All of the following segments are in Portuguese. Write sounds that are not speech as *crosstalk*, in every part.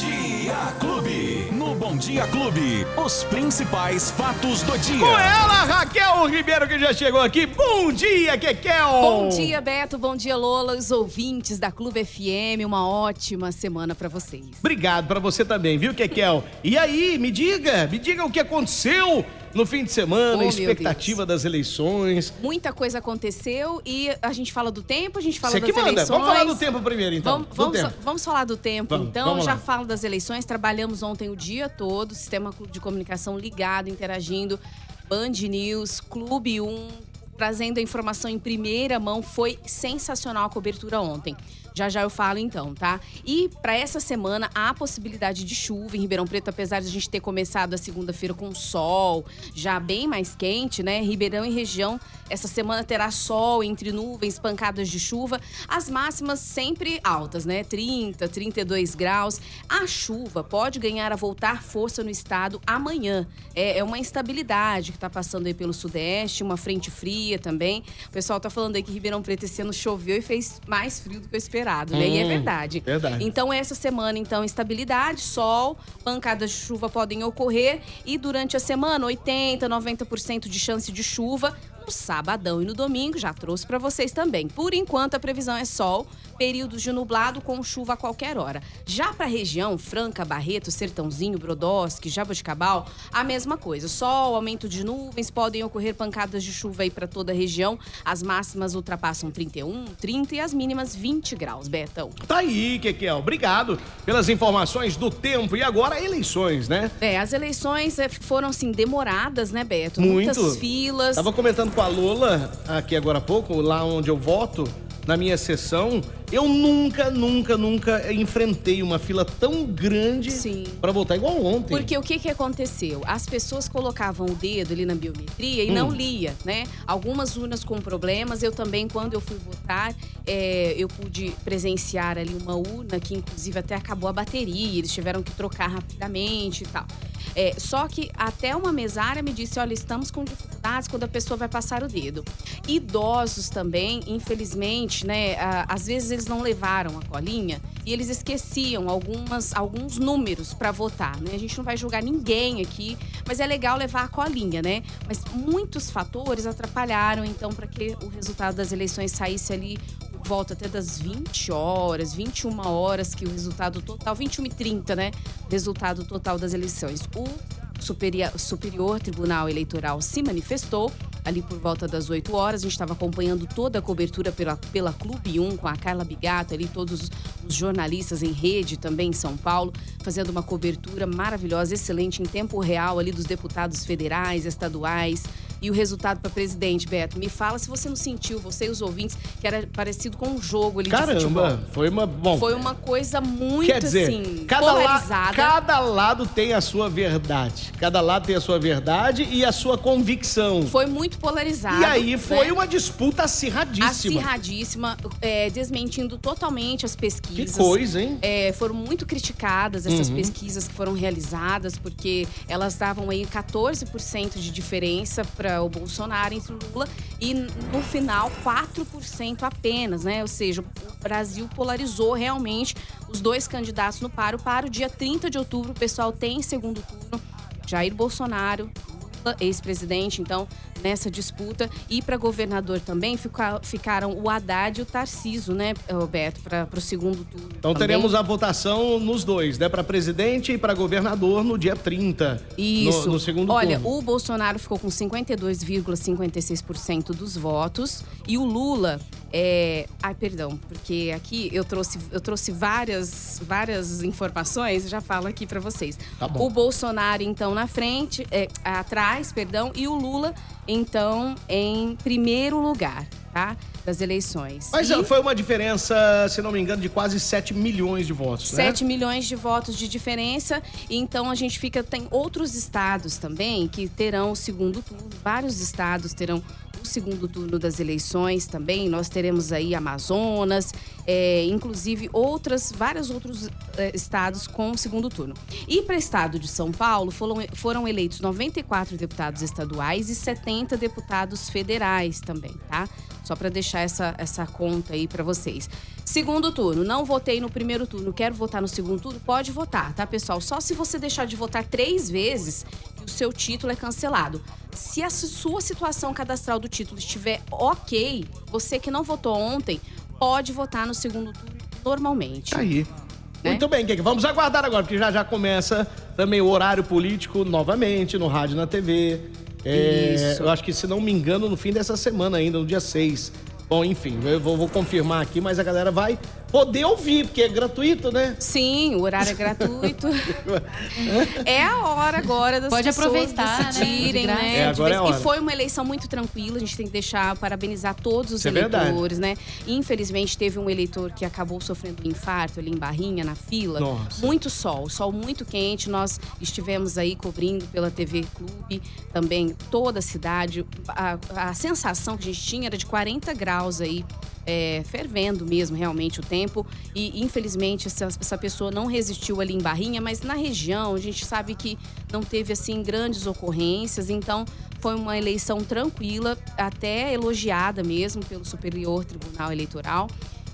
Dia Clube. No Bom Dia Clube, os principais fatos do dia. Com ela, Raquel Ribeiro, que já chegou aqui. Bom dia, Kekel! Bom dia, Beto. Bom dia, Lola. Os ouvintes da Clube FM. Uma ótima semana pra vocês. Obrigado pra você também, viu, Kekel? E aí, me diga, me diga o que aconteceu no fim de semana, Oh, expectativa das eleições. Muita coisa aconteceu e a gente fala do tempo, a gente fala Você das que manda. eleições. Vamos falar do tempo primeiro, então. Vamos, vamos, tempo. vamos falar do tempo, Vamos, então. Já falo das eleições. Trabalhamos ontem o dia todo, sistema de comunicação ligado, interagindo. Band News, Clube 1, trazendo a informação em primeira mão. Foi sensacional a cobertura ontem. Já já eu falo então, tá? E para essa semana há possibilidade de chuva em Ribeirão Preto, apesar de a gente ter começado a segunda-feira com sol, já bem mais quente, né? Ribeirão e região essa semana terá sol entre nuvens, pancadas de chuva, as máximas sempre altas, né? 30, 32 graus. A chuva pode ganhar a voltar força no estado amanhã. É, é uma instabilidade que tá passando aí pelo sudeste, uma frente fria também. O pessoal tá falando aí que Ribeirão Preto esse ano choveu e fez mais frio do que o esperado, né? E é Hum, verdade. verdade. Então, essa semana, então, estabilidade, sol, pancadas de chuva podem ocorrer. E durante a semana, 80%, 90% de chance de chuva. No sabadão e no domingo, já trouxe para vocês também. Por enquanto, a previsão é sol, períodos de nublado com chuva a qualquer hora. Já para a região, Franca, Barreto, Sertãozinho, Brodowski, Jaboticabal, a mesma coisa. Sol, aumento de nuvens, podem ocorrer pancadas de chuva aí para toda a região. As máximas ultrapassam 31, 30 e as mínimas 20 graus, Betão. Tá aí, Kekel. Obrigado pelas informações do tempo. E agora, eleições, né? É, as eleições é, foram, assim, demoradas, né, Beto? Muito. Muitas filas. Tava comentando com a Lola aqui agora há pouco, lá onde eu voto, na minha sessão. Eu nunca, nunca, nunca enfrentei uma fila tão grande pra votar igual ontem. Porque o que que aconteceu? As pessoas colocavam o dedo ali na biometria e Hum. não lia, né? Algumas urnas com problemas. Eu também, quando eu fui votar, é, eu pude presenciar ali uma urna que, inclusive, até acabou a bateria. Eles tiveram que trocar rapidamente e tal. É, só que até uma mesária me disse, olha, estamos com dificuldades quando a pessoa vai passar o dedo. Idosos também, infelizmente, né? Às vezes eles não levaram a colinha e eles esqueciam algumas, alguns números para votar, né? A gente não vai julgar ninguém aqui, mas é legal levar a colinha, né? Mas muitos fatores atrapalharam, então, para que o resultado das eleições saísse ali volta até das 20 horas, 21 horas, que o resultado total, 21 e 30, né? Resultado total das eleições. O Superior, Superior Tribunal Eleitoral se manifestou ali por volta das 8 horas. A gente estava acompanhando toda a cobertura pela, pela Clube 1 com a Carla Bigato, ali todos os, jornalistas em rede também em São Paulo, fazendo uma cobertura maravilhosa, excelente, em tempo real ali dos deputados federais, estaduais. E o resultado para presidente, Beto, me fala se você não sentiu, você e os ouvintes, que era parecido com um jogo ali de Caramba, futebol. foi uma. Bom, Foi uma coisa muito Quer dizer, assim, cada, la- polarizada. cada lado tem a sua verdade. Cada lado tem a sua verdade e a sua convicção. Foi muito polarizado. E aí foi né? uma disputa acirradíssima. acirradíssima, é, desmentindo totalmente as Que pesquisas. coisa, hein? É, foram muito criticadas essas Uhum. pesquisas que foram realizadas, porque elas davam aí 14% de diferença para o Bolsonaro entre o Lula e no final 4% apenas, né? Ou seja, o Brasil polarizou realmente os dois candidatos no paro. Para o dia 30 de outubro, o pessoal tem segundo turno. Jair Bolsonaro, ex-presidente, então, nessa disputa. E para governador também fica- ficaram o Haddad e o Tarciso, né, Roberto, para o segundo turno. Então também. teremos a votação nos dois, né? Para presidente e para governador no dia 30. Isso. No, no segundo Olha, turno. o Bolsonaro ficou com 52,56% dos votos e o Lula é, ai, perdão, porque aqui eu trouxe eu trouxe várias várias informações, já falo aqui para vocês. Tá bom. O Bolsonaro então na frente, é, atrás, perdão, e o Lula então em primeiro lugar, tá? Das eleições. Mas E- foi uma diferença, se não me engano, de quase 7 milhões de votos, né? 7 milhões de votos de diferença. E Então a gente fica. Tem outros estados também que terão o segundo turno. Vários estados terão o segundo turno das eleições também. Nós teremos aí Amazonas, é, inclusive outras, vários outros é, estados com o segundo turno. E para o estado de São Paulo foram, foram eleitos 94 deputados estaduais e 70 deputados federais também, tá? Só para deixar essa, essa conta aí para vocês. Segundo turno, não votei no primeiro turno, quero votar no segundo turno, pode votar, tá, pessoal? Só se você deixar de votar três vezes, o seu título é cancelado. Se a sua situação cadastral do título estiver ok, você que não votou ontem, pode votar no segundo turno normalmente. Aí. Né? Muito bem, Keke. Vamos aguardar agora, porque já já começa também o horário político novamente, no rádio e na TV. É, eu acho que, se não me engano, no fim dessa semana ainda, no dia 6. Bom, enfim, eu vou, vou confirmar aqui, mas a galera vai poder ouvir, porque é gratuito, né? Sim, o horário é gratuito. *laughs* é a hora agora das Pode pessoas aproveitar, né? decidirem, né? né? É, agora é a hora. E foi uma eleição muito tranquila, a gente tem que deixar, parabenizar todos os Isso é eleitores, né? Infelizmente, teve um eleitor que acabou sofrendo um infarto ali em Barrinha, na fila. Nossa. Muito sol, sol muito quente. Nós estivemos aí cobrindo pela TV Clube, também toda a cidade. A, a sensação que a gente tinha era de 40 graus aí é, fervendo mesmo realmente o tempo. E infelizmente essa, essa, pessoa não resistiu ali em Barrinha, mas na região a gente sabe que não teve assim grandes ocorrências. Então foi uma eleição tranquila, até elogiada mesmo pelo Superior Tribunal Eleitoral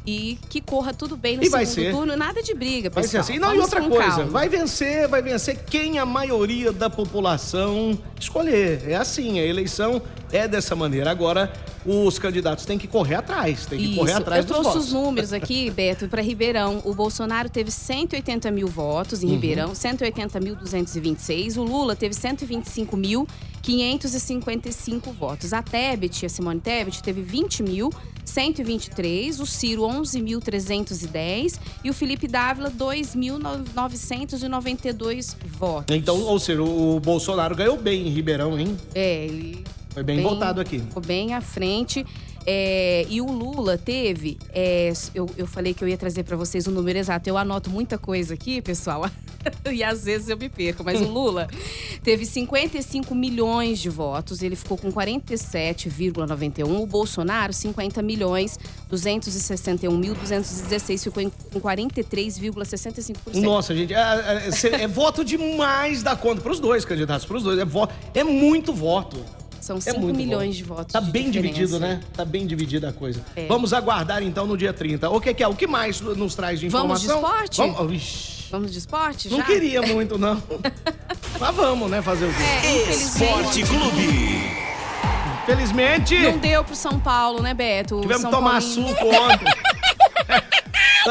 e que corra tudo bem no e segundo ser. turno. Nada de briga, pessoal. Vai ser assim. Não, Vamos e outra coisa, calma. vai vencer, vai vencer quem a maioria da população escolher. É assim, a eleição é dessa maneira. Agora, os candidatos têm que correr atrás, tem que Isso. correr atrás Eu dos trouxe votos. os números aqui, *laughs* Beto, para Ribeirão. O Bolsonaro teve 180 mil votos Uhum. em Ribeirão, 180.226. O Lula teve 125.555 votos. A Tebet, a Simone Tebet, teve 20.123. O Ciro, 11.310. E o Felipe Dávila, 2.992 votos. Então, ou seja, o Bolsonaro ganhou bem em Ribeirão, hein? É, ele Foi bem, votado aqui. Ficou bem à frente. É, e o Lula teve, é, eu, eu falei que eu ia trazer para vocês o número exato. Eu anoto muita coisa aqui, pessoal, *laughs* e às vezes eu me perco. Mas o Lula *laughs* teve 55 milhões de votos, ele ficou com 47,91. O Bolsonaro, 50 milhões, 261.216, ficou em- com 43,65%. Nossa, gente, é, é- é- é voto demais da conta para os dois candidatos, para os dois. É, vo- é muito voto. São É 5 muito milhões voto. de votos. Tá de bem diferença. dividido, né? Tá bem dividida a coisa. É. Vamos aguardar então no dia 30. O que que é? O que mais nos traz de Vamos de informação? esporte? Vamos, oh, Vamos de esporte? não já? queria muito, não. *laughs* Mas vamos, né? Fazer o quê? É, Esporte. Clube. Felizmente, Não deu pro São Paulo, né, Beto? Tivemos que tomar Paulinho- suco ontem. *laughs*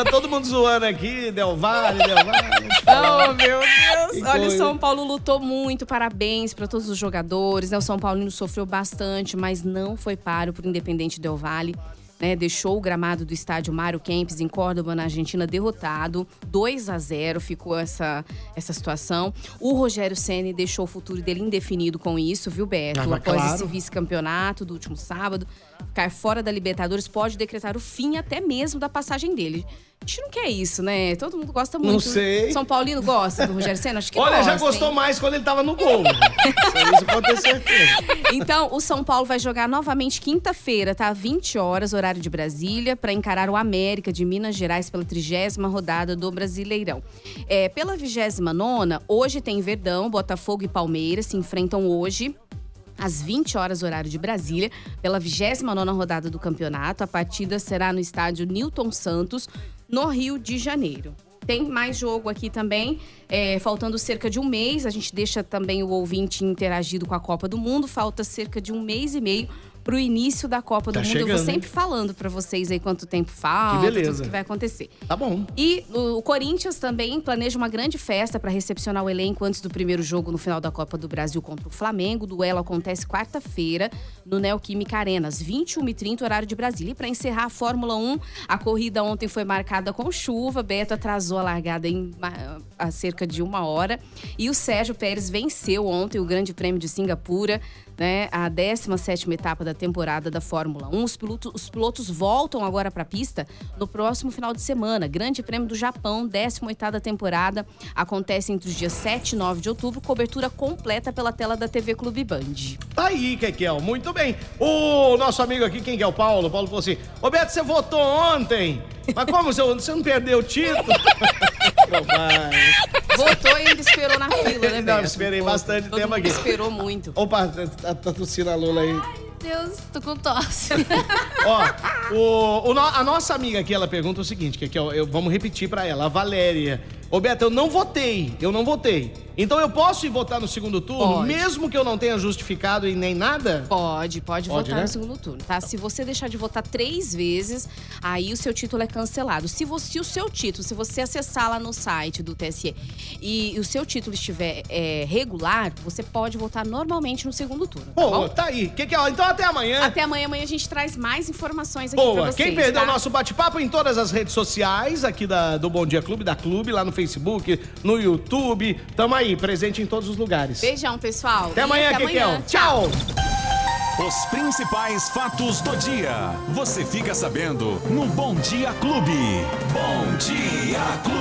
tá todo mundo zoando aqui, Del Valle, Del Valle. Oh, meu Deus! Que Olha, o. São Paulo lutou muito, parabéns para todos os jogadores. Né? O São Paulino sofreu bastante, mas não foi páreo pro Independente Del Valle. Né, deixou o gramado do estádio Mário Kempes em Córdoba, na Argentina, derrotado. 2 a 0 ficou essa, essa situação. O Rogério Ceni deixou o futuro dele indefinido com isso, viu, Beto? Ah, Após claro. esse vice-campeonato do último sábado, ficar fora da Libertadores pode decretar o fim até mesmo da passagem dele. A gente não quer isso, né? Todo mundo gosta muito. Não sei. São Paulino gosta do Rogério Senna? Acho que Olha, gosta, já gostou hein? mais quando ele tava no gol. Isso, isso pode ter certeza. Então, o São Paulo vai jogar novamente quinta-feira, tá? 20 horas, horário de Brasília, para encarar o América de Minas Gerais pela trigésima rodada do Brasileirão. É, pela vigésima nona, hoje tem Verdão, Botafogo e Palmeiras se enfrentam hoje. Às 20 horas, horário de Brasília, pela 29 rodada do campeonato. A partida será no estádio Newton Santos, no Rio de Janeiro. Tem mais jogo aqui também, é, faltando cerca de um mês. A gente deixa também o ouvinte interagido com a Copa do Mundo. Falta cerca de um mês e meio pro início da Copa Tá do Mundo. Eu chegando, vou sempre falando para vocês aí quanto tempo falta, beleza. tudo que vai acontecer. Tá bom. E o Corinthians também planeja uma grande festa para recepcionar o elenco antes do primeiro jogo no final da Copa do Brasil contra o Flamengo. O duelo acontece quarta-feira no Neoquímica Arena, às 21h30, horário de Brasília. E para encerrar a Fórmula 1, a corrida ontem foi marcada com chuva. Beto atrasou a largada em a cerca de uma hora. E o Sérgio Pérez venceu ontem o Grande Prêmio de Singapura. Né, a 17ª etapa da temporada da Fórmula 1. Os pilotos, os pilotos voltam agora para a pista no próximo final de semana. Grande Prêmio do Japão, 18ª temporada, acontece entre os dias 7 e 9 de outubro. Cobertura completa pela tela da TV Clube Band. Tá aí, Kekel. Muito bem. O nosso amigo aqui, quem que é o Paulo? O Paulo falou assim: Roberto, você votou ontem. Mas como você, você não perdeu o título? *laughs* Bobagem. Voltou e ainda esperou na fila, né, Não, esperei Pô, bastante todo tempo mundo aqui. Esperou muito. Opa, tá, tá tossindo a Lula aí. Deus, tô com tosse. *laughs* Ó, o, o no- a nossa amiga aqui, ela pergunta o seguinte, que, que eu, eu- vamos repetir pra ela, a Valéria. Ô, Beto, eu não votei, eu não votei. Então eu posso ir votar no segundo turno, Pode. mesmo que eu não tenha justificado e nem nada? Pode, pode, Pode, votar né? no segundo turno, tá? Se você deixar de votar três vezes, aí o seu título é cancelado. Se, você, se o seu título, se você acessar lá no site do TSE e o seu título estiver é, regular, você pode votar normalmente no segundo turno, tá Boa, bom? tá aí. Que que, ó, então até amanhã. Até amanhã, amanhã a gente traz mais informações aqui pra Boa, vocês, quem perdeu tá? o nosso bate-papo em todas as redes sociais, aqui da, do Bom Dia Clube, da Clube, lá no Facebook, no YouTube. Tamo aí, presente em todos os lugares. Beijão, pessoal. Até E amanhã, até Kekel. amanhã. Tchau. Os principais fatos do dia. Você fica sabendo no Bom Dia Clube. Bom Dia Clube.